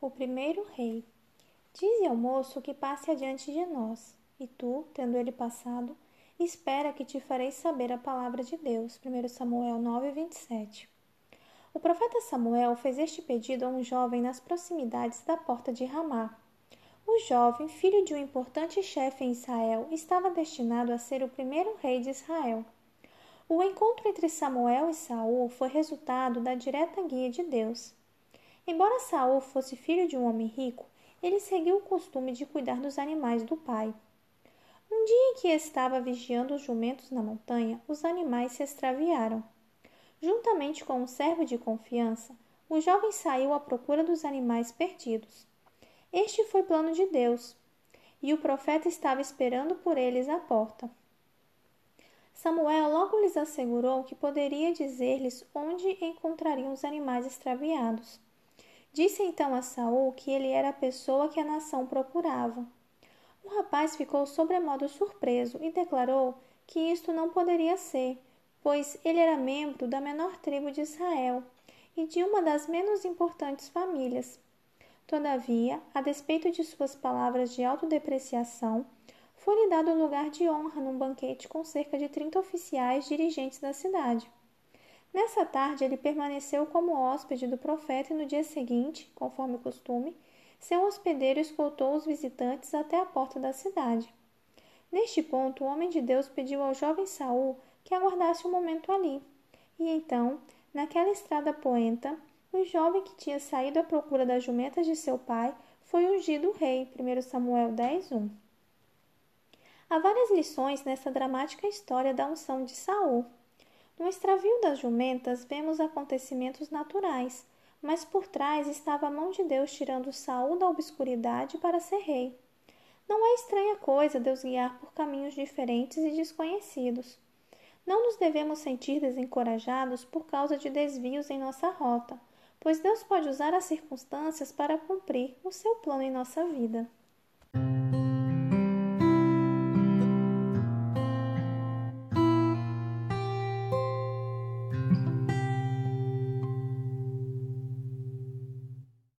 o primeiro rei. Dize ao moço que passe adiante de nós, e tu, tendo ele passado, espera que te farei saber a palavra de Deus. 1 Samuel 9, 27. O profeta Samuel fez este pedido a um jovem nas proximidades da porta de Ramá. O jovem, filho de um importante chefe em Israel, estava destinado a ser o primeiro rei de Israel. O encontro entre Samuel e Saul foi resultado da direta guia de Deus. Embora Saul fosse filho de um homem rico, ele seguiu o costume de cuidar dos animais do pai. Um dia em que estava vigiando os jumentos na montanha, os animais se extraviaram. Juntamente com um servo de confiança, o jovem saiu à procura dos animais perdidos. Este foi plano de Deus, e o profeta estava esperando por eles à porta. Samuel logo lhes assegurou que poderia dizer-lhes onde encontrariam os animais extraviados. Disse então a Saul que ele era a pessoa que a nação procurava. O rapaz ficou sobremodo surpreso e declarou que isto não poderia ser, pois ele era membro da menor tribo de Israel e de uma das menos importantes famílias. Todavia, a despeito de suas palavras de autodepreciação, foi-lhe dado lugar de honra num banquete com cerca de trinta oficiais dirigentes da cidade. Nessa tarde, ele permaneceu como hóspede do profeta e no dia seguinte, conforme o costume, seu hospedeiro escoltou os visitantes até a porta da cidade. Neste ponto, o homem de Deus pediu ao jovem Saul que aguardasse um momento ali. E então, naquela estrada poenta, o jovem que tinha saído à procura das jumentas de seu pai foi ungido rei. 1 Samuel 10, 1. Há várias lições nessa dramática história da unção de Saul. No extravio das jumentas vemos acontecimentos naturais, mas por trás estava a mão de Deus tirando Saul da obscuridade para ser rei. Não é estranha coisa Deus guiar por caminhos diferentes e desconhecidos. Não nos devemos sentir desencorajados por causa de desvios em nossa rota, pois Deus pode usar as circunstâncias para cumprir o seu plano em nossa vida.